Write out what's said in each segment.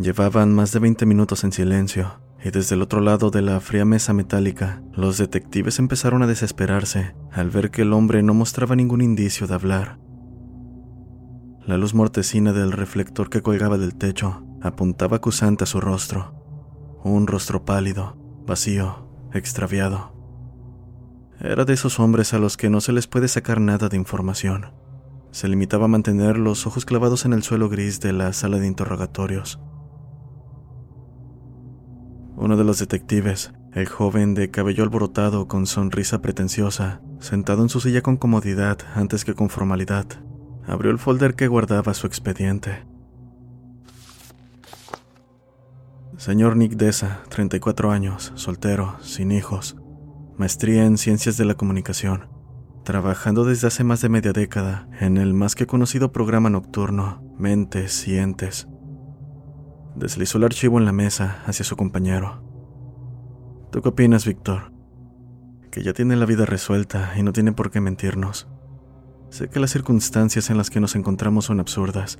Llevaban más de 20 minutos en silencio, y desde el otro lado de la fría mesa metálica, los detectives empezaron a desesperarse al ver que el hombre no mostraba ningún indicio de hablar. La luz mortecina del reflector que colgaba del techo apuntaba acusante a su rostro, un rostro pálido, vacío, extraviado. Era de esos hombres a los que no se les puede sacar nada de información. Se limitaba a mantener los ojos clavados en el suelo gris de la sala de interrogatorios. Uno de los detectives, el joven de cabello alborotado con sonrisa pretenciosa, sentado en su silla con comodidad antes que con formalidad, abrió el folder que guardaba su expediente. Señor Nick Deza, 34 años, soltero, sin hijos, maestría en ciencias de la comunicación, trabajando desde hace más de media década en el más que conocido programa nocturno Mentes y Entes. Deslizó el archivo en la mesa hacia su compañero. ¿Tú qué opinas, Víctor? Que ya tiene la vida resuelta y no tiene por qué mentirnos. Sé que las circunstancias en las que nos encontramos son absurdas.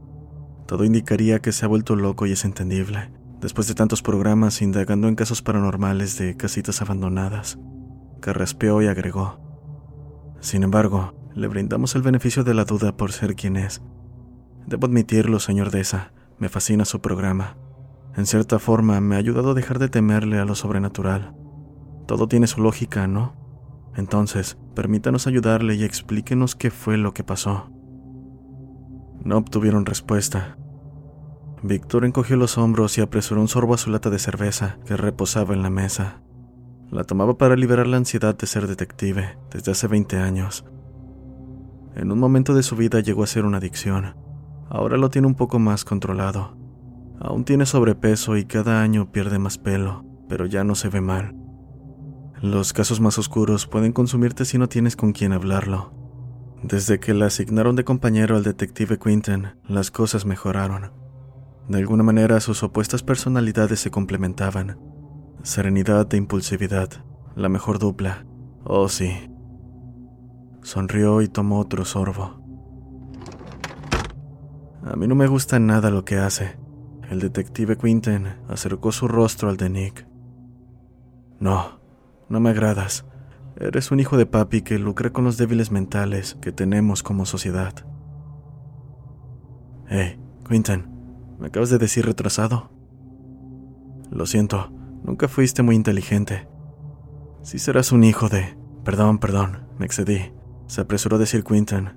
Todo indicaría que se ha vuelto loco y es entendible después de tantos programas indagando en casos paranormales de casitas abandonadas. Carraspeó y agregó. Sin embargo, le brindamos el beneficio de la duda por ser quien es. Debo admitirlo, señor Deza, me fascina su programa. En cierta forma, me ha ayudado a dejar de temerle a lo sobrenatural. Todo tiene su lógica, ¿no? Entonces, permítanos ayudarle y explíquenos qué fue lo que pasó. No obtuvieron respuesta, Víctor encogió los hombros y apresuró un sorbo a su lata de cerveza que reposaba en la mesa. La tomaba para liberar la ansiedad de ser detective desde hace 20 años. En un momento de su vida llegó a ser una adicción. Ahora lo tiene un poco más controlado. Aún tiene sobrepeso y cada año pierde más pelo, pero ya no se ve mal. Los casos más oscuros pueden consumirte si no tienes con quién hablarlo. Desde que le asignaron de compañero al detective Quinton, las cosas mejoraron. De alguna manera sus opuestas personalidades se complementaban. Serenidad e impulsividad, la mejor dupla. Oh sí. Sonrió y tomó otro sorbo. A mí no me gusta nada lo que hace. El detective Quinton acercó su rostro al de Nick. No, no me agradas. Eres un hijo de papi que lucra con los débiles mentales que tenemos como sociedad. Hey, Quinton, ¿Me acabas de decir retrasado? Lo siento, nunca fuiste muy inteligente. Si serás un hijo de... Perdón, perdón, me excedí. Se apresuró a decir Quinton.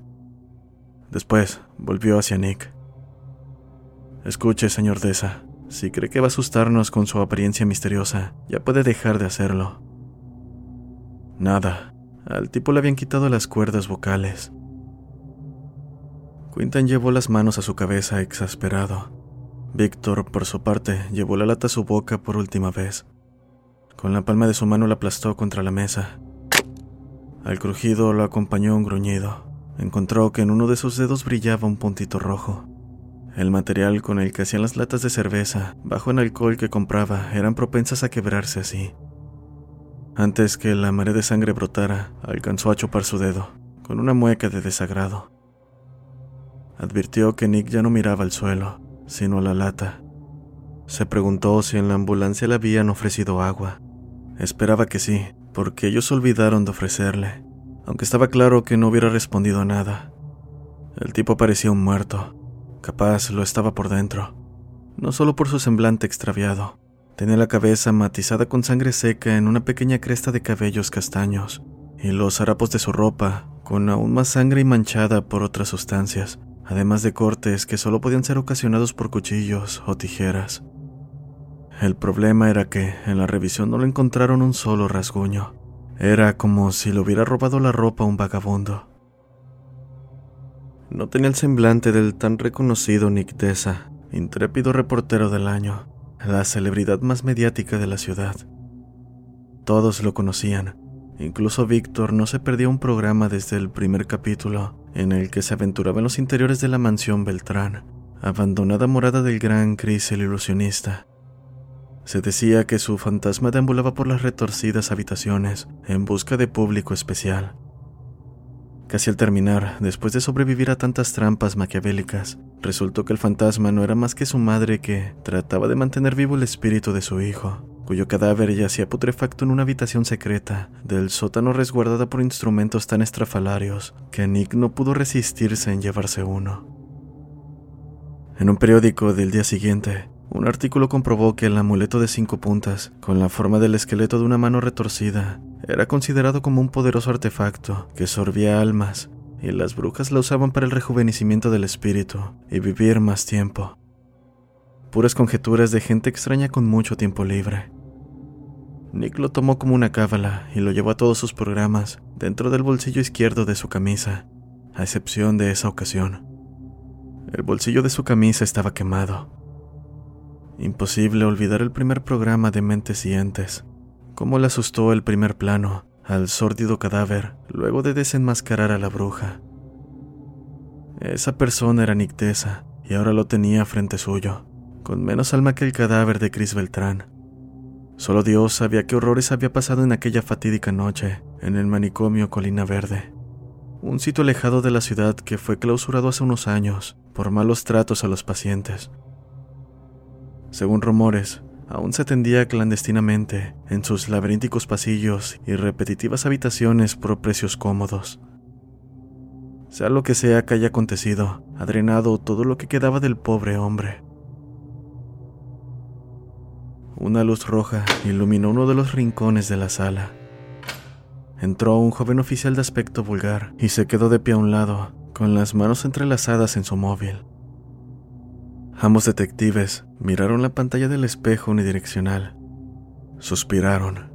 Después volvió hacia Nick. Escuche, señor Deza. Si cree que va a asustarnos con su apariencia misteriosa, ya puede dejar de hacerlo. Nada. Al tipo le habían quitado las cuerdas vocales. Quinton llevó las manos a su cabeza exasperado. Víctor, por su parte, llevó la lata a su boca por última vez. Con la palma de su mano la aplastó contra la mesa. Al crujido lo acompañó un gruñido. Encontró que en uno de sus dedos brillaba un puntito rojo. El material con el que hacían las latas de cerveza, bajo en alcohol que compraba, eran propensas a quebrarse así. Antes que la marea de sangre brotara, alcanzó a chupar su dedo, con una mueca de desagrado. Advirtió que Nick ya no miraba al suelo, sino a la lata. Se preguntó si en la ambulancia le habían ofrecido agua. Esperaba que sí, porque ellos olvidaron de ofrecerle, aunque estaba claro que no hubiera respondido a nada. El tipo parecía un muerto, capaz lo estaba por dentro, no solo por su semblante extraviado. Tenía la cabeza matizada con sangre seca en una pequeña cresta de cabellos castaños, y los harapos de su ropa, con aún más sangre y manchada por otras sustancias, además de cortes que solo podían ser ocasionados por cuchillos o tijeras. El problema era que en la revisión no le encontraron un solo rasguño. Era como si le hubiera robado la ropa a un vagabundo. No tenía el semblante del tan reconocido Nick Dessa, intrépido reportero del año, la celebridad más mediática de la ciudad. Todos lo conocían, incluso Víctor no se perdía un programa desde el primer capítulo en el que se aventuraba en los interiores de la mansión Beltrán, abandonada morada del gran Chris el ilusionista. Se decía que su fantasma deambulaba por las retorcidas habitaciones en busca de público especial Casi al terminar, después de sobrevivir a tantas trampas maquiavélicas, resultó que el fantasma no era más que su madre que trataba de mantener vivo el espíritu de su hijo, cuyo cadáver yacía putrefacto en una habitación secreta del sótano resguardada por instrumentos tan estrafalarios que Nick no pudo resistirse en llevarse uno. En un periódico del día siguiente, un artículo comprobó que el amuleto de cinco puntas, con la forma del esqueleto de una mano retorcida, era considerado como un poderoso artefacto que sorbía almas, y las brujas la usaban para el rejuvenecimiento del espíritu y vivir más tiempo. Puras conjeturas de gente extraña con mucho tiempo libre. Nick lo tomó como una cábala y lo llevó a todos sus programas dentro del bolsillo izquierdo de su camisa, a excepción de esa ocasión. El bolsillo de su camisa estaba quemado. Imposible olvidar el primer programa de Mentes y Entes, cómo le asustó el primer plano al sórdido cadáver luego de desenmascarar a la bruja. Esa persona era Nictesa y ahora lo tenía frente suyo, con menos alma que el cadáver de Chris Beltrán. Solo Dios sabía qué horrores había pasado en aquella fatídica noche en el manicomio Colina Verde, un sitio alejado de la ciudad que fue clausurado hace unos años por malos tratos a los pacientes. Según rumores, aún se atendía clandestinamente en sus laberínticos pasillos y repetitivas habitaciones por precios cómodos. Sea lo que sea que haya acontecido, ha drenado todo lo que quedaba del pobre hombre. Una luz roja iluminó uno de los rincones de la sala. Entró un joven oficial de aspecto vulgar y se quedó de pie a un lado, con las manos entrelazadas en su móvil. Ambos detectives miraron la pantalla del espejo unidireccional. Suspiraron.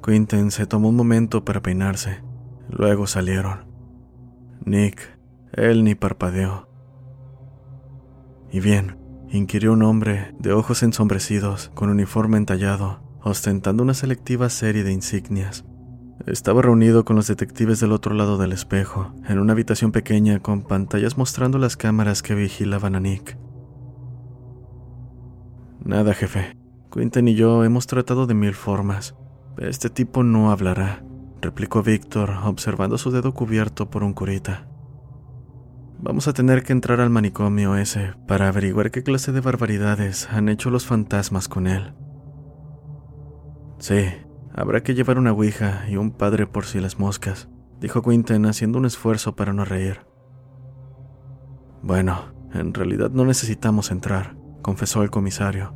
Quinten se tomó un momento para peinarse. Luego salieron. Nick, él ni parpadeó. Y bien, inquirió un hombre de ojos ensombrecidos, con uniforme entallado, ostentando una selectiva serie de insignias. Estaba reunido con los detectives del otro lado del espejo, en una habitación pequeña con pantallas mostrando las cámaras que vigilaban a Nick. Nada, jefe. Quinten y yo hemos tratado de mil formas. Este tipo no hablará, replicó Víctor, observando su dedo cubierto por un curita. Vamos a tener que entrar al manicomio ese para averiguar qué clase de barbaridades han hecho los fantasmas con él. Sí, habrá que llevar una ouija y un padre por si las moscas, dijo Quinten haciendo un esfuerzo para no reír. Bueno, en realidad no necesitamos entrar confesó el comisario.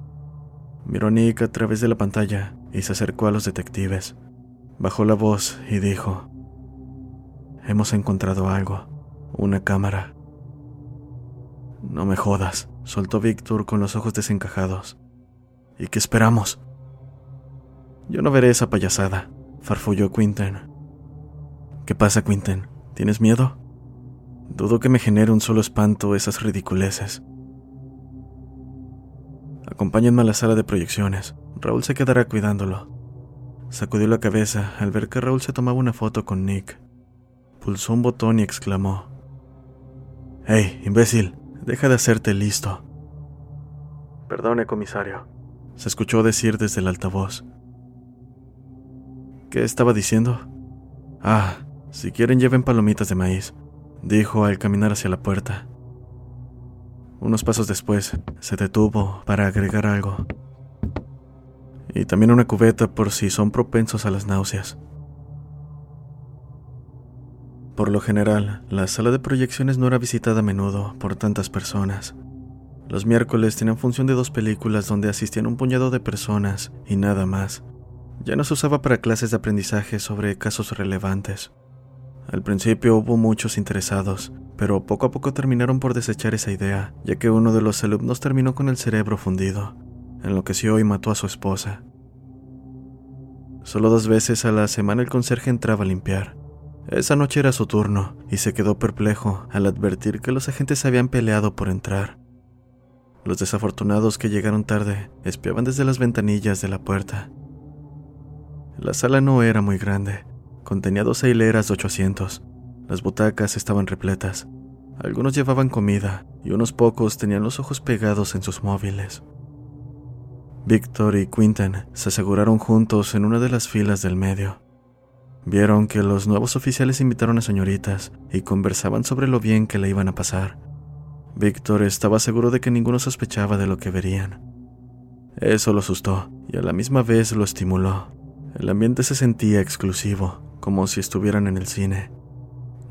Miró Nick a través de la pantalla y se acercó a los detectives. Bajó la voz y dijo, Hemos encontrado algo, una cámara. No me jodas, soltó Víctor con los ojos desencajados. ¿Y qué esperamos? Yo no veré esa payasada, farfulló Quinten. ¿Qué pasa, Quinten? ¿Tienes miedo? Dudo que me genere un solo espanto esas ridiculeces. Acompáñenme a la sala de proyecciones. Raúl se quedará cuidándolo. Sacudió la cabeza al ver que Raúl se tomaba una foto con Nick. Pulsó un botón y exclamó. ¡Hey, imbécil! Deja de hacerte listo. Perdone, comisario. Se escuchó decir desde el altavoz. ¿Qué estaba diciendo? Ah, si quieren lleven palomitas de maíz, dijo al caminar hacia la puerta. Unos pasos después, se detuvo para agregar algo. Y también una cubeta por si son propensos a las náuseas. Por lo general, la sala de proyecciones no era visitada a menudo por tantas personas. Los miércoles tenían función de dos películas donde asistían un puñado de personas y nada más. Ya no se usaba para clases de aprendizaje sobre casos relevantes. Al principio hubo muchos interesados, pero poco a poco terminaron por desechar esa idea, ya que uno de los alumnos terminó con el cerebro fundido. enloqueció y mató a su esposa. Solo dos veces a la semana el conserje entraba a limpiar. Esa noche era su turno y se quedó perplejo al advertir que los agentes habían peleado por entrar. Los desafortunados que llegaron tarde espiaban desde las ventanillas de la puerta. La sala no era muy grande, contenía dos hileras de 800. Las butacas estaban repletas. Algunos llevaban comida y unos pocos tenían los ojos pegados en sus móviles. Víctor y Quinton se aseguraron juntos en una de las filas del medio. Vieron que los nuevos oficiales invitaron a señoritas y conversaban sobre lo bien que le iban a pasar. Víctor estaba seguro de que ninguno sospechaba de lo que verían. Eso lo asustó y a la misma vez lo estimuló. El ambiente se sentía exclusivo, como si estuvieran en el cine.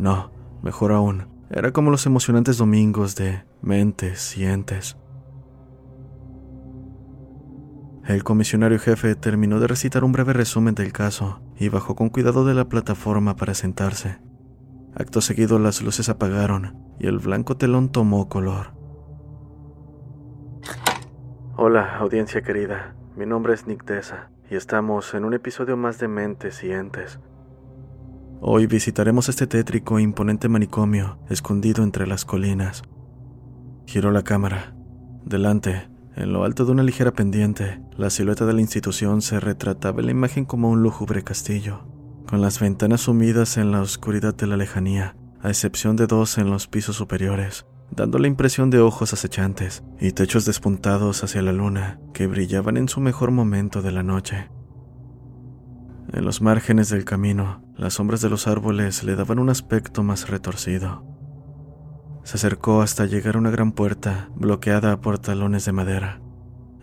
No, mejor aún, era como los emocionantes domingos de mentes y entes. El comisionario jefe terminó de recitar un breve resumen del caso y bajó con cuidado de la plataforma para sentarse. Acto seguido las luces apagaron y el blanco telón tomó color. Hola, audiencia querida. Mi nombre es Nick Deza y estamos en un episodio más de Mentes y Entes. Hoy visitaremos este tétrico e imponente manicomio escondido entre las colinas. Giró la cámara. Delante, en lo alto de una ligera pendiente, la silueta de la institución se retrataba en la imagen como un lúgubre castillo con las ventanas sumidas en la oscuridad de la lejanía, a excepción de dos en los pisos superiores, dando la impresión de ojos acechantes y techos despuntados hacia la luna que brillaban en su mejor momento de la noche. En los márgenes del camino, las sombras de los árboles le daban un aspecto más retorcido. Se acercó hasta llegar a una gran puerta bloqueada por talones de madera.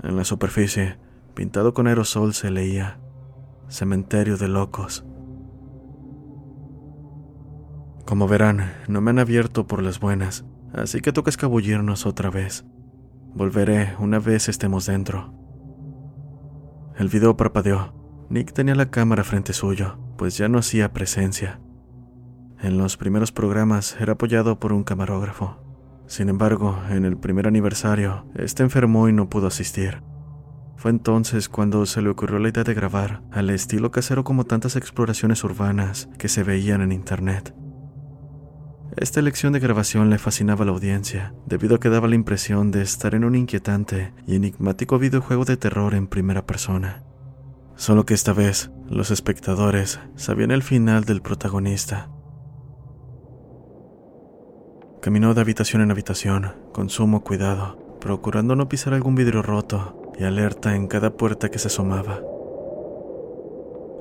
En la superficie, pintado con aerosol, se leía Cementerio de Locos. Como verán, no me han abierto por las buenas, así que toca escabullirnos otra vez. Volveré una vez estemos dentro. El video parpadeó. Nick tenía la cámara frente suyo, pues ya no hacía presencia. En los primeros programas era apoyado por un camarógrafo. Sin embargo, en el primer aniversario, este enfermó y no pudo asistir. Fue entonces cuando se le ocurrió la idea de grabar, al estilo casero como tantas exploraciones urbanas que se veían en internet. Esta elección de grabación le fascinaba a la audiencia, debido a que daba la impresión de estar en un inquietante y enigmático videojuego de terror en primera persona. Solo que esta vez, los espectadores sabían el final del protagonista. Caminó de habitación en habitación, con sumo cuidado, procurando no pisar algún vidrio roto y alerta en cada puerta que se asomaba.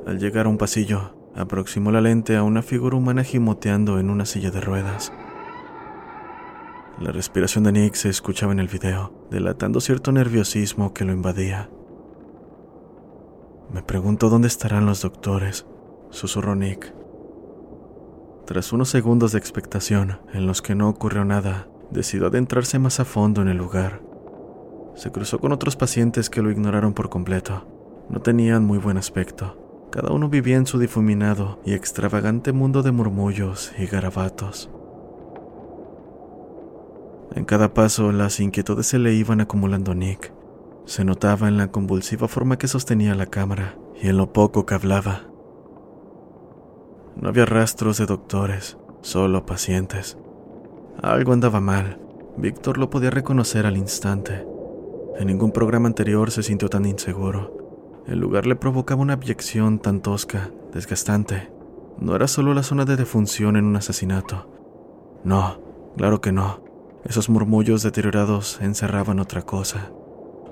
Al llegar a un pasillo, aproximó la lente a una figura humana gimoteando en una silla de ruedas. La respiración de Nick se escuchaba en el video, delatando cierto nerviosismo que lo invadía. Me pregunto dónde estarán los doctores, susurró Nick. Tras unos segundos de expectación, en los que no ocurrió nada, decidió adentrarse más a fondo en el lugar. Se cruzó con otros pacientes que lo ignoraron por completo. No tenían muy buen aspecto. Cada uno vivía en su difuminado y extravagante mundo de murmullos y garabatos. En cada paso las inquietudes se le iban acumulando a Nick. Se notaba en la convulsiva forma que sostenía la cámara y en lo poco que hablaba. No había rastros de doctores, solo pacientes. Algo andaba mal. Víctor lo podía reconocer al instante. En ningún programa anterior se sintió tan inseguro. El lugar le provocaba una abyección tan tosca, desgastante. No era solo la zona de defunción en un asesinato. No, claro que no. Esos murmullos deteriorados encerraban otra cosa.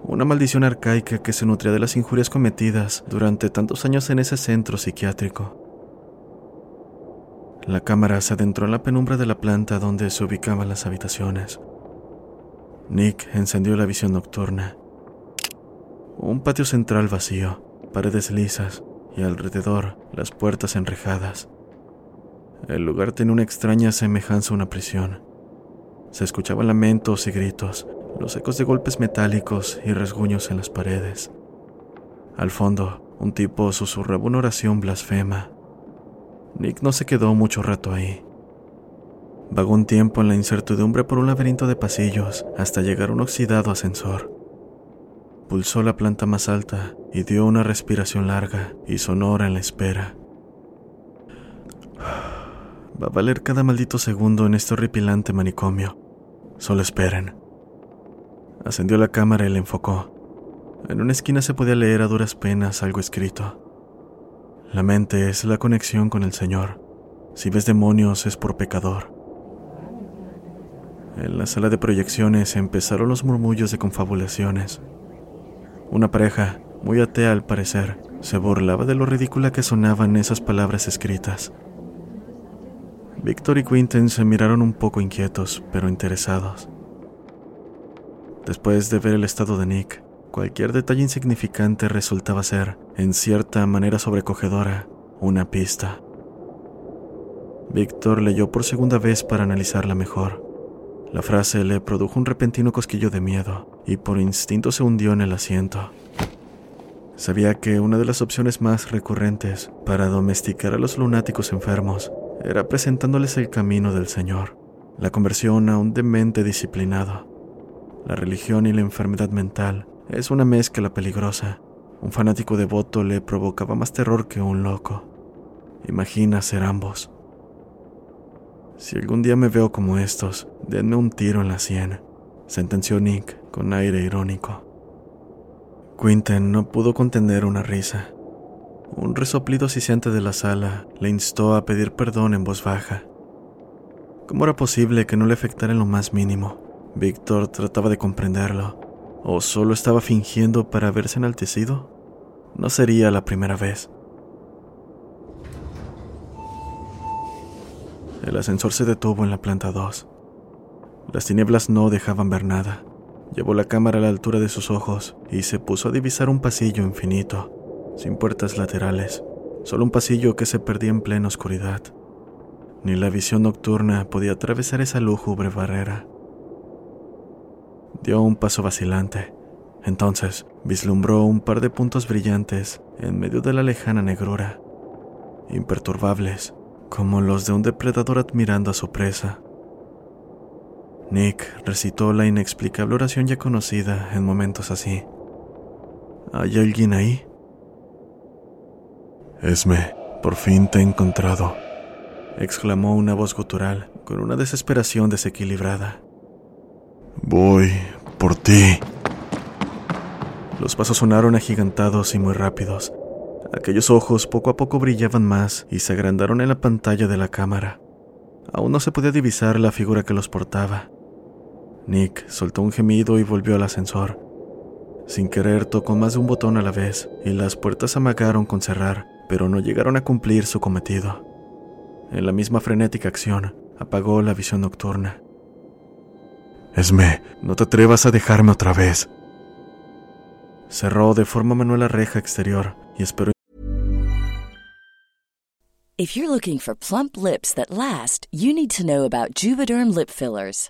Una maldición arcaica que se nutría de las injurias cometidas durante tantos años en ese centro psiquiátrico. La cámara se adentró en la penumbra de la planta donde se ubicaban las habitaciones. Nick encendió la visión nocturna un patio central vacío, paredes lisas y alrededor las puertas enrejadas. El lugar tenía una extraña semejanza a una prisión. Se escuchaban lamentos y gritos, los ecos de golpes metálicos y resguños en las paredes. Al fondo, un tipo susurraba una oración blasfema. Nick no se quedó mucho rato ahí. Vagó un tiempo en la incertidumbre por un laberinto de pasillos hasta llegar a un oxidado ascensor. pulsó la planta más alta y dio una respiración larga y sonora en la espera. Va a valer cada maldito segundo en este horripilante manicomio. Solo esperen. Ascendió la cámara y la enfocó. En una esquina se podía leer a duras penas algo escrito. La mente es la conexión con el Señor. Si ves demonios es por pecador. En la sala de proyecciones empezaron los murmullos de confabulaciones. Una pareja, muy atea al parecer, se burlaba de lo ridícula que sonaban esas palabras escritas. Víctor y Quinten se miraron un poco inquietos, pero interesados. Después de ver el estado de Nick, cualquier detalle insignificante resultaba ser, en cierta manera sobrecogedora, una pista. Víctor leyó por segunda vez para analizarla mejor. La frase le produjo un repentino cosquillo de miedo y por instinto se hundió en el asiento. Sabía que una de las opciones más recurrentes para domesticar a los lunáticos enfermos era presentándoles el camino del Señor, la conversión a un demente disciplinado. La religión y la enfermedad mental es una mezcla peligrosa. Un fanático devoto le provocaba más terror que un loco. Imagina ser ambos. Si algún día me veo como estos, denme un tiro en la sien, sentenció Nick con aire irónico. Quinten no pudo contener una risa. Un resoplido siseante de la sala le instó a pedir perdón en voz baja. ¿Cómo era posible que no le afectara en lo más mínimo? Víctor trataba de comprenderlo. ¿O solo estaba fingiendo para verse enaltecido? No sería la primera vez. El ascensor se detuvo en la planta 2. Las tinieblas no dejaban ver nada. Llevó la cámara a la altura de sus ojos y se puso a divisar un pasillo infinito, sin puertas laterales, solo un pasillo que se perdía en plena oscuridad. Ni la visión nocturna podía atravesar esa lúgubre barrera. Dio un paso vacilante. Entonces vislumbró un par de puntos brillantes en medio de la lejana negrura, imperturbables, como los de un depredador admirando a su presa. Nick recitó la inexplicable oración ya conocida en momentos así. ¿Hay alguien ahí? Esme, por fin te he encontrado, exclamó una voz gutural con una desesperación desequilibrada. Voy por ti. Los pasos sonaron agigantados y muy rápidos, Aquellos ojos poco a poco brillaban más y se agrandaron en la pantalla de la cámara. Aún no se podía divisar la figura que los portaba. Nick soltó un gemido y volvió al ascensor. Sin querer tocó más de un botón a la vez y las puertas amagaron con cerrar, pero no llegaron a cumplir su cometido. En la misma frenética acción, apagó la visión nocturna. Esme, no te atrevas a dejarme otra vez. Cerró de forma manual la reja exterior y esperó If you're looking for plump lips that last, you need to know about Juvederm lip fillers.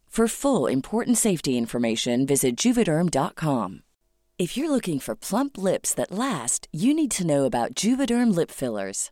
For full important safety information, visit juvederm.com. If you're looking for plump lips that last, you need to know about Juvederm lip fillers.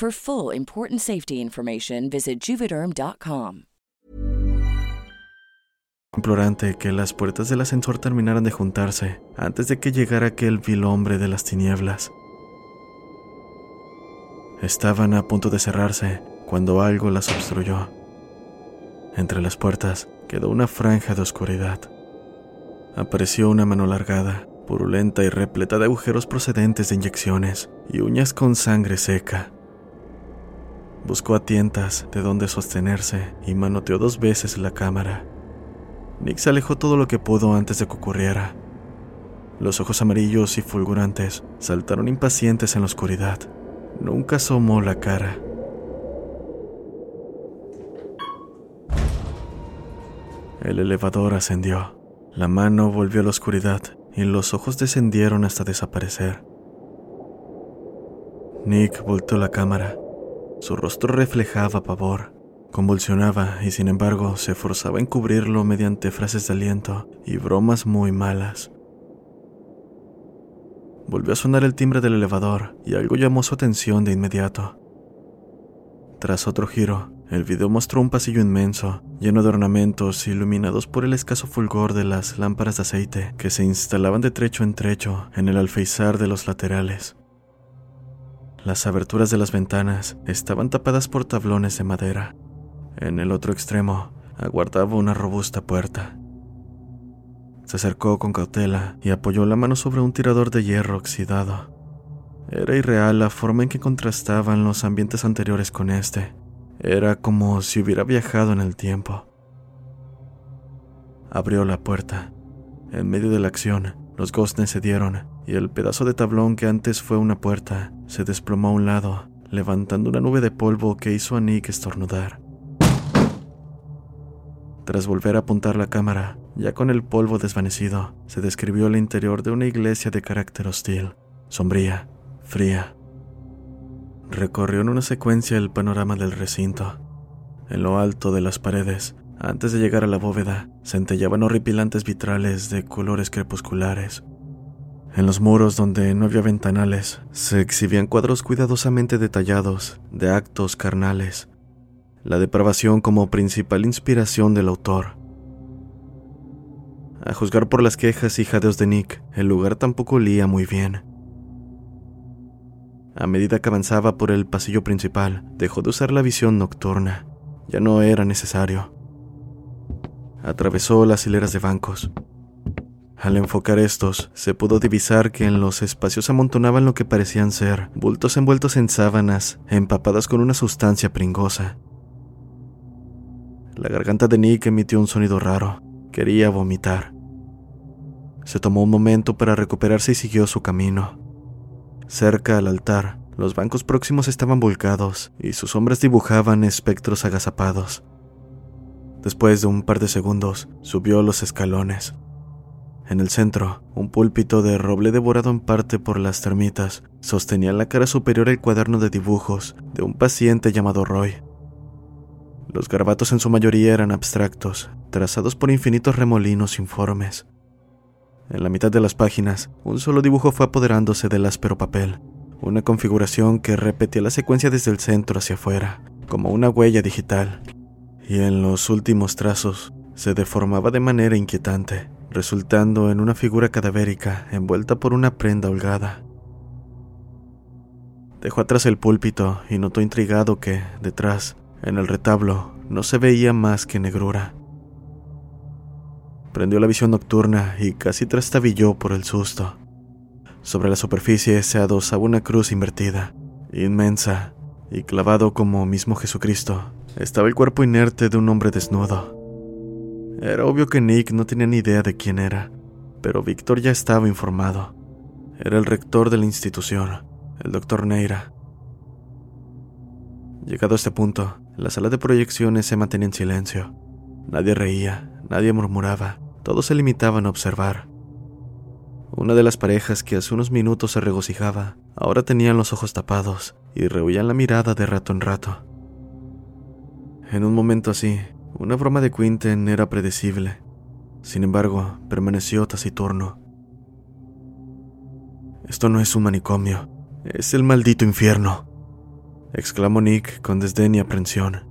For full important safety information, visit juvederm.com. Implorante que las puertas del ascensor terminaran de juntarse antes de que llegara aquel vil hombre de las tinieblas. Estaban a punto de cerrarse cuando algo las obstruyó. Entre las puertas quedó una franja de oscuridad. Apareció una mano largada, purulenta y repleta de agujeros procedentes de inyecciones y uñas con sangre seca. Buscó a tientas de dónde sostenerse y manoteó dos veces la cámara. Nick se alejó todo lo que pudo antes de que ocurriera. Los ojos amarillos y fulgurantes saltaron impacientes en la oscuridad. Nunca asomó la cara. El elevador ascendió. La mano volvió a la oscuridad y los ojos descendieron hasta desaparecer. Nick volteó la cámara. Su rostro reflejaba pavor. Convulsionaba y sin embargo se forzaba a encubrirlo mediante frases de aliento y bromas muy malas. Volvió a sonar el timbre del elevador y algo llamó su atención de inmediato. Tras otro giro, el video mostró un pasillo inmenso, lleno de ornamentos iluminados por el escaso fulgor de las lámparas de aceite que se instalaban de trecho en trecho en el alféizar de los laterales. Las aberturas de las ventanas estaban tapadas por tablones de madera. En el otro extremo aguardaba una robusta puerta. Se acercó con cautela y apoyó la mano sobre un tirador de hierro oxidado. Era irreal la forma en que contrastaban los ambientes anteriores con este. Era como si hubiera viajado en el tiempo. Abrió la puerta. En medio de la acción, los goznes se dieron y el pedazo de tablón que antes fue una puerta se desplomó a un lado, levantando una nube de polvo que hizo a Nick estornudar. Tras volver a apuntar la cámara, ya con el polvo desvanecido, se describió el interior de una iglesia de carácter hostil, sombría, fría. Recorrió en una secuencia el panorama del recinto. En lo alto de las paredes, antes de llegar a la bóveda, centellaban horripilantes vitrales de colores crepusculares. En los muros donde no había ventanales, se exhibían cuadros cuidadosamente detallados de actos carnales, la depravación como principal inspiración del autor. A juzgar por las quejas y jadeos de Nick, el lugar tampoco olía muy bien. A medida que avanzaba por el pasillo principal, dejó de usar la visión nocturna. Ya no era necesario. Atravesó las hileras de bancos. Al enfocar estos, se pudo divisar que en los espacios amontonaban lo que parecían ser bultos envueltos en sábanas, empapadas con una sustancia pringosa. La garganta de Nick emitió un sonido raro. Quería vomitar. Se tomó un momento para recuperarse y siguió su camino. Cerca al altar, los bancos próximos estaban volcados y sus sombras dibujaban espectros agazapados. Después de un par de segundos, subió los escalones. En el centro, un púlpito de roble devorado en parte por las termitas sostenía en la cara superior el cuaderno de dibujos de un paciente llamado Roy. Los garabatos en su mayoría eran abstractos, trazados por infinitos remolinos informes. En la mitad de las páginas, un solo dibujo fue apoderándose del áspero papel, una configuración que repetía la secuencia desde el centro hacia afuera, como una huella digital. Y en los últimos trazos, se deformaba de manera inquietante, resultando en una figura cadavérica envuelta por una prenda holgada. Dejó atrás el púlpito y notó intrigado que, detrás, en el retablo, no se veía más que negrura. Prendió la visión nocturna y casi trastabilló por el susto. Sobre la superficie se adosaba una cruz invertida, inmensa, y clavado como mismo Jesucristo, estaba el cuerpo inerte de un hombre desnudo. Era obvio que Nick no tenía ni idea de quién era, pero Víctor ya estaba informado. Era el rector de la institución, el doctor Neira. Llegado a este punto, la sala de proyecciones se mantenía en silencio. Nadie reía, nadie murmuraba, todos se limitaban a observar. Una de las parejas que hace unos minutos se regocijaba, ahora tenían los ojos tapados y rehuían la mirada de rato en rato. En un momento así, una broma de Quinten era predecible. Sin embargo, permaneció taciturno. Esto no es un manicomio, es el maldito infierno, exclamó Nick con desdén y aprensión.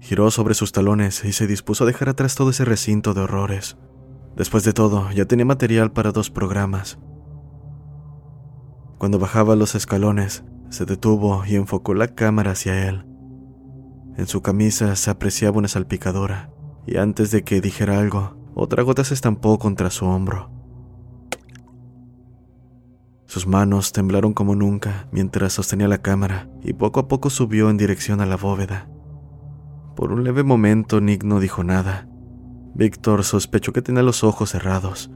Giró sobre sus talones y se dispuso a dejar atrás todo ese recinto de horrores. Después de todo, ya tenía material para dos programas. Cuando bajaba los escalones, se detuvo y enfocó la cámara hacia él. En su camisa se apreciaba una salpicadura, y antes de que dijera algo, otra gota se estampó contra su hombro. Sus manos temblaron como nunca mientras sostenía la cámara y poco a poco subió en dirección a la bóveda. Por un leve momento Nick no dijo nada. Víctor sospechó que tenía los ojos cerrados.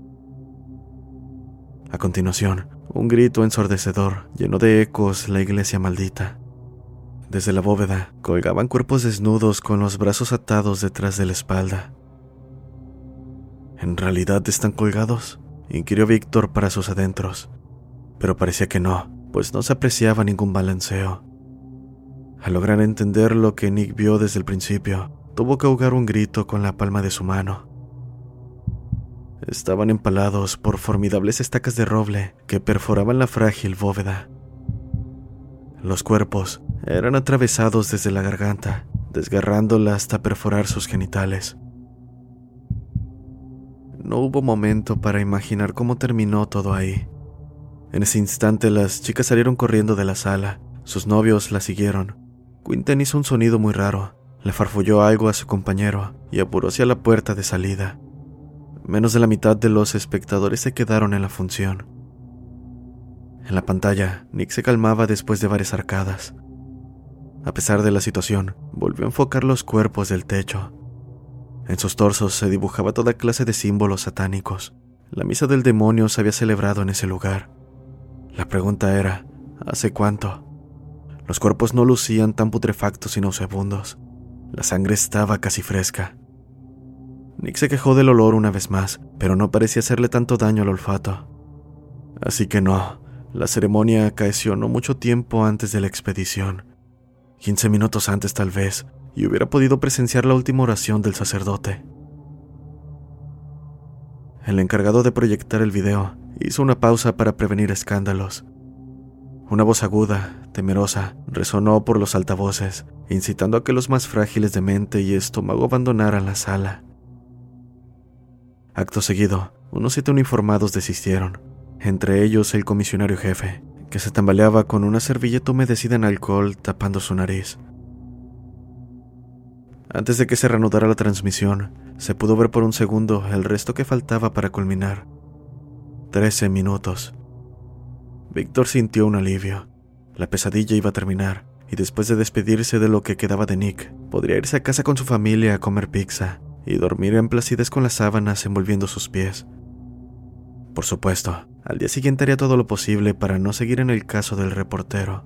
A continuación, un grito ensordecedor llenó de ecos la iglesia maldita. Desde la bóveda colgaban cuerpos desnudos con los brazos atados detrás de la espalda. ¿En realidad están colgados? inquirió Víctor para sus adentros pero parecía que no, pues no se apreciaba ningún balanceo. Al lograr entender lo que Nick vio desde el principio, tuvo que ahogar un grito con la palma de su mano. Estaban empalados por formidables estacas de roble que perforaban la frágil bóveda. Los cuerpos eran atravesados desde la garganta, desgarrándola hasta perforar sus genitales. No hubo momento para imaginar cómo terminó todo ahí. En ese instante las chicas salieron corriendo de la sala. Sus novios la siguieron. Quinten hizo un sonido muy raro. Le farfulló algo a su compañero y apuró hacia la puerta de salida. Menos de la mitad de los espectadores se quedaron en la función. En la pantalla, Nick se calmaba después de varias arcadas. A pesar de la situación, volvió a enfocar los cuerpos del techo. En sus torsos se dibujaba toda clase de símbolos satánicos. La misa del demonio se había celebrado en ese lugar. La pregunta era, ¿hace cuánto? Los cuerpos no lucían tan putrefactos y nauseabundos. La sangre estaba casi fresca. Nick se quejó del olor una vez más, pero no parecía hacerle tanto daño al olfato. Así que no, la ceremonia acaeció no mucho tiempo antes de la expedición. 15 minutos antes tal vez, y hubiera podido presenciar la última oración del sacerdote. El encargado de proyectar el video hizo una pausa para prevenir escándalos. Una voz aguda, temerosa, resonó por los altavoces, incitando a que los más frágiles de mente y estómago abandonaran la sala. Acto seguido, unos siete uniformados desistieron, entre ellos el comisionario jefe, que se tambaleaba con una servilleta humedecida en alcohol tapando su nariz. Antes de que se reanudara la transmisión, se pudo ver por un segundo el resto que faltaba para culminar. Trece minutos. Víctor sintió un alivio. La pesadilla iba a terminar, y después de despedirse de lo que quedaba de Nick, podría irse a casa con su familia a comer pizza y dormir en placidez con las sábanas envolviendo sus pies. Por supuesto, al día siguiente haría todo lo posible para no seguir en el caso del reportero.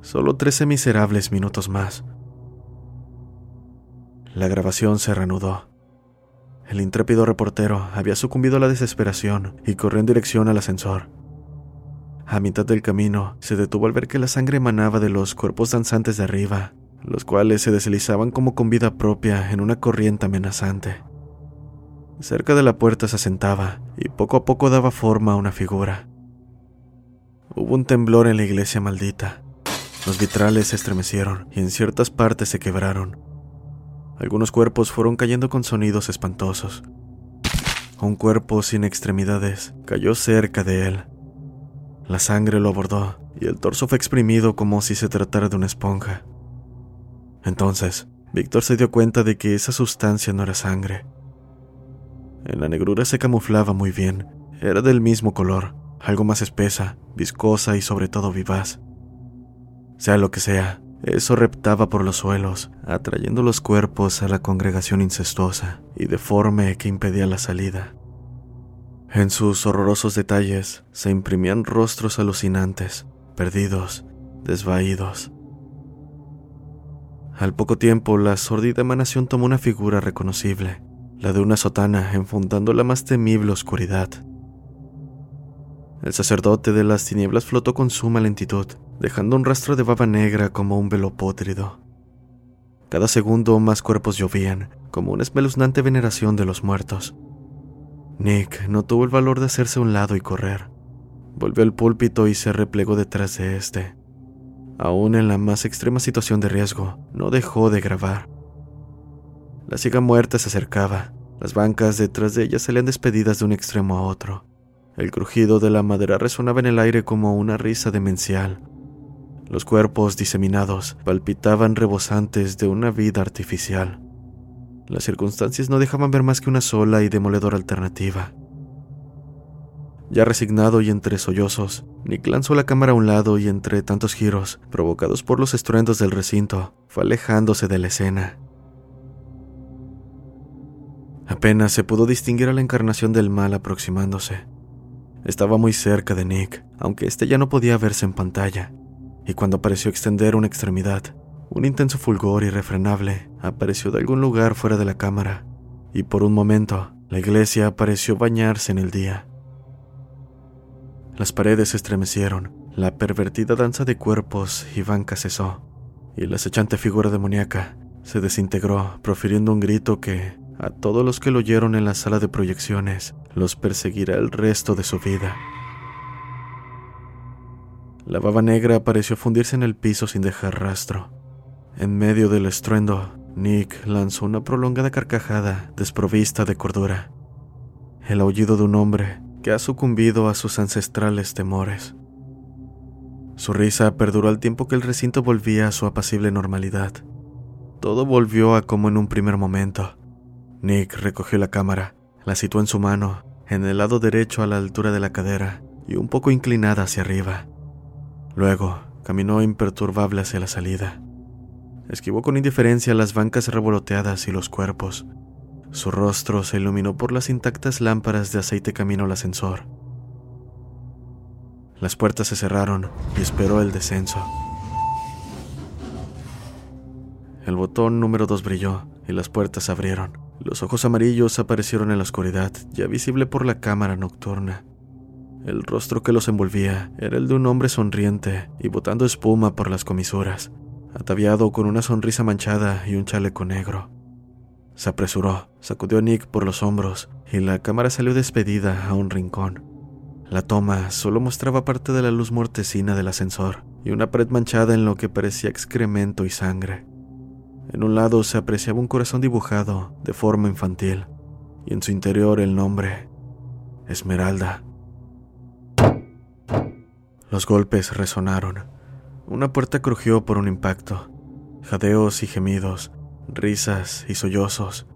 Solo trece miserables minutos más. La grabación se reanudó. El intrépido reportero había sucumbido a la desesperación y corrió en dirección al ascensor. A mitad del camino, se detuvo al ver que la sangre emanaba de los cuerpos danzantes de arriba, los cuales se deslizaban como con vida propia en una corriente amenazante. Cerca de la puerta se asentaba y poco a poco daba forma a una figura. Hubo un temblor en la iglesia maldita. Los vitrales se estremecieron y en ciertas partes se quebraron. Algunos cuerpos fueron cayendo con sonidos espantosos. Un cuerpo sin extremidades cayó cerca de él. La sangre lo abordó y el torso fue exprimido como si se tratara de una esponja. Entonces, Víctor se dio cuenta de que esa sustancia no era sangre. En la negrura se camuflaba muy bien, era del mismo color, algo más espesa, viscosa y sobre todo vivaz. Sea lo que sea, eso reptaba por los suelos, atrayendo los cuerpos a la congregación incestuosa y deforme que impedía la salida. En sus horrorosos detalles se imprimían rostros alucinantes, perdidos, desvaídos. Al poco tiempo, la sordida emanación tomó una figura reconocible, la de una sotana enfundando la más temible oscuridad. El sacerdote de las tinieblas flotó con suma lentitud, dejando un rastro de baba negra como un velo pótrido. Cada segundo más cuerpos llovían, como una espeluznante veneración de los muertos. Nick no tuvo el valor de hacerse a un lado y correr. Volvió al púlpito y se replegó detrás de este. Aún en la más extrema situación de riesgo, no dejó de grabar. La ciega muerte se acercaba. Las bancas detrás de ella salían despedidas de un extremo a otro. El crujido de la madera resonaba en el aire como una risa demencial. Los cuerpos diseminados palpitaban rebosantes de una vida artificial. Las circunstancias no dejaban ver más que una sola y demoledora alternativa. Ya resignado y entre sollozos, Nick lanzó la cámara a un lado y entre tantos giros, provocados por los estruendos del recinto, fue alejándose de la escena. Apenas se pudo distinguir a la encarnación del mal aproximándose. Estaba muy cerca de Nick, aunque éste ya no podía verse en pantalla, y cuando pareció extender una extremidad, un intenso fulgor irrefrenable apareció de algún lugar fuera de la cámara, y por un momento la iglesia pareció bañarse en el día. Las paredes se estremecieron, la pervertida danza de cuerpos y bancas cesó, y la acechante figura demoníaca se desintegró, profiriendo un grito que, a todos los que lo oyeron en la sala de proyecciones, los perseguirá el resto de su vida. La baba negra pareció fundirse en el piso sin dejar rastro. En medio del estruendo, Nick lanzó una prolongada carcajada desprovista de cordura. El aullido de un hombre que ha sucumbido a sus ancestrales temores. Su risa perduró al tiempo que el recinto volvía a su apacible normalidad. Todo volvió a como en un primer momento. Nick recogió la cámara, la situó en su mano, en el lado derecho a la altura de la cadera y un poco inclinada hacia arriba. Luego caminó imperturbable hacia la salida. Esquivó con indiferencia las bancas revoloteadas y los cuerpos. Su rostro se iluminó por las intactas lámparas de aceite camino al ascensor. Las puertas se cerraron y esperó el descenso. El botón número 2 brilló y las puertas se abrieron. Los ojos amarillos aparecieron en la oscuridad, ya visible por la cámara nocturna. El rostro que los envolvía era el de un hombre sonriente y botando espuma por las comisuras ataviado con una sonrisa manchada y un chaleco negro. Se apresuró, sacudió a Nick por los hombros y la cámara salió despedida a un rincón. La toma solo mostraba parte de la luz mortecina del ascensor y una pared manchada en lo que parecía excremento y sangre. En un lado se apreciaba un corazón dibujado de forma infantil y en su interior el nombre Esmeralda. Los golpes resonaron una puerta crujió por un impacto. Jadeos y gemidos, risas y sollozos,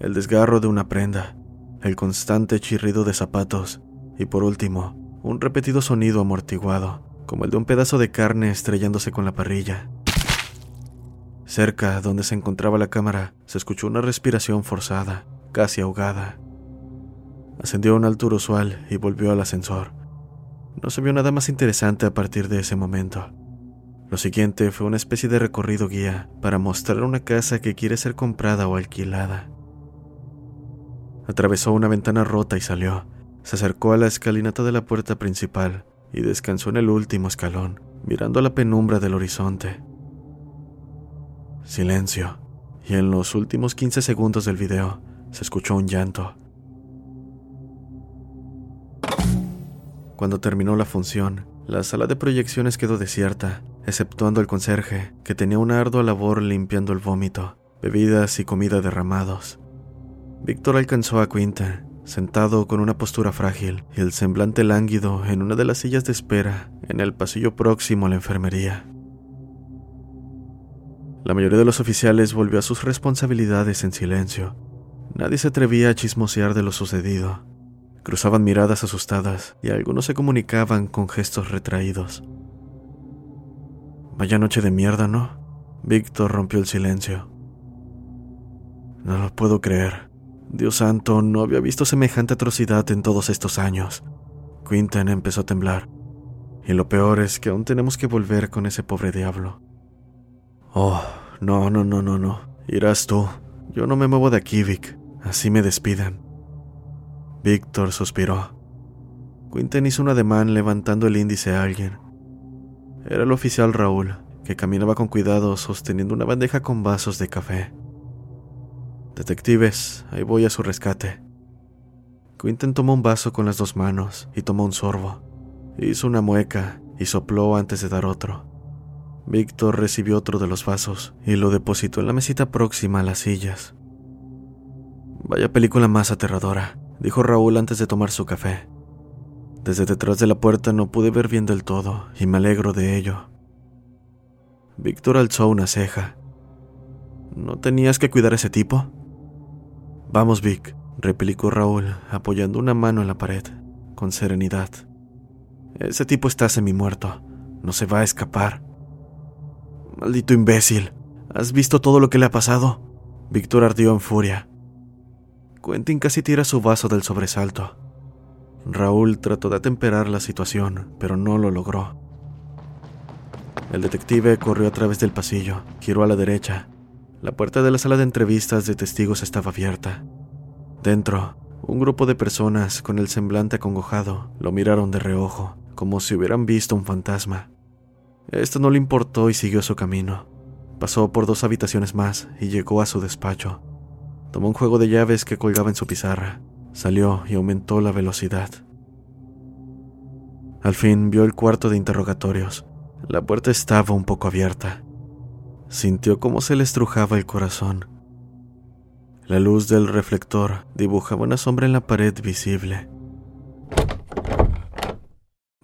el desgarro de una prenda, el constante chirrido de zapatos y por último, un repetido sonido amortiguado, como el de un pedazo de carne estrellándose con la parrilla. Cerca, donde se encontraba la cámara, se escuchó una respiración forzada, casi ahogada. Ascendió a una altura usual y volvió al ascensor. No se vio nada más interesante a partir de ese momento. Lo siguiente fue una especie de recorrido guía para mostrar una casa que quiere ser comprada o alquilada. Atravesó una ventana rota y salió. Se acercó a la escalinata de la puerta principal y descansó en el último escalón, mirando la penumbra del horizonte. Silencio, y en los últimos 15 segundos del video se escuchó un llanto. Cuando terminó la función, la sala de proyecciones quedó desierta exceptuando el conserje, que tenía una ardua labor limpiando el vómito, bebidas y comida derramados. Víctor alcanzó a Quinta, sentado con una postura frágil y el semblante lánguido en una de las sillas de espera en el pasillo próximo a la enfermería. La mayoría de los oficiales volvió a sus responsabilidades en silencio. Nadie se atrevía a chismosear de lo sucedido. Cruzaban miradas asustadas y algunos se comunicaban con gestos retraídos. Vaya noche de mierda, ¿no? Víctor rompió el silencio. No lo puedo creer. Dios santo, no había visto semejante atrocidad en todos estos años. Quinten empezó a temblar. Y lo peor es que aún tenemos que volver con ese pobre diablo. Oh, no, no, no, no, no. Irás tú. Yo no me muevo de aquí, Vic. Así me despidan. Víctor suspiró. Quinten hizo un ademán levantando el índice a alguien. Era el oficial Raúl, que caminaba con cuidado sosteniendo una bandeja con vasos de café. Detectives, ahí voy a su rescate. Quinten tomó un vaso con las dos manos y tomó un sorbo. Hizo una mueca y sopló antes de dar otro. Víctor recibió otro de los vasos y lo depositó en la mesita próxima a las sillas. Vaya película más aterradora, dijo Raúl antes de tomar su café. Desde detrás de la puerta no pude ver bien del todo y me alegro de ello. Víctor alzó una ceja. ¿No tenías que cuidar a ese tipo? Vamos, Vic, replicó Raúl, apoyando una mano en la pared, con serenidad. Ese tipo está semi-muerto. No se va a escapar. Maldito imbécil. ¿Has visto todo lo que le ha pasado? Víctor ardió en furia. Quentin casi tira su vaso del sobresalto. Raúl trató de atemperar la situación, pero no lo logró. El detective corrió a través del pasillo, giró a la derecha la puerta de la sala de entrevistas de testigos estaba abierta. Dentro, un grupo de personas con el semblante acongojado lo miraron de reojo, como si hubieran visto un fantasma. Esto no le importó y siguió su camino. Pasó por dos habitaciones más y llegó a su despacho. Tomó un juego de llaves que colgaba en su pizarra, salió y aumentó la velocidad. Al fin vio el cuarto de interrogatorios. La puerta estaba un poco abierta. Sintió cómo se le estrujaba el corazón. La luz del reflector dibujaba una sombra en la pared visible.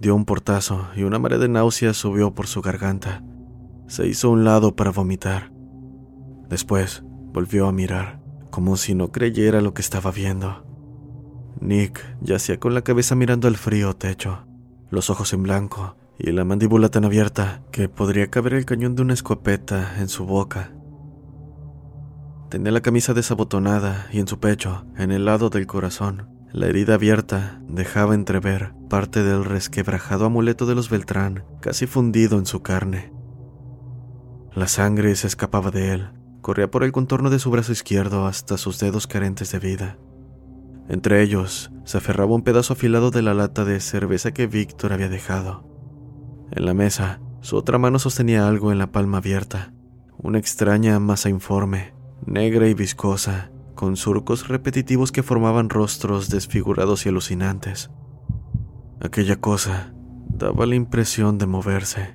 Dio un portazo y una marea de náuseas subió por su garganta. Se hizo a un lado para vomitar. Después volvió a mirar, como si no creyera lo que estaba viendo. Nick yacía con la cabeza mirando al frío techo, los ojos en blanco y la mandíbula tan abierta que podría caber el cañón de una escopeta en su boca. Tenía la camisa desabotonada y en su pecho, en el lado del corazón, la herida abierta dejaba entrever parte del resquebrajado amuleto de los Beltrán, casi fundido en su carne. La sangre se escapaba de él, corría por el contorno de su brazo izquierdo hasta sus dedos carentes de vida. Entre ellos se aferraba un pedazo afilado de la lata de cerveza que Víctor había dejado. En la mesa, su otra mano sostenía algo en la palma abierta, una extraña masa informe, negra y viscosa, con surcos repetitivos que formaban rostros desfigurados y alucinantes. Aquella cosa daba la impresión de moverse.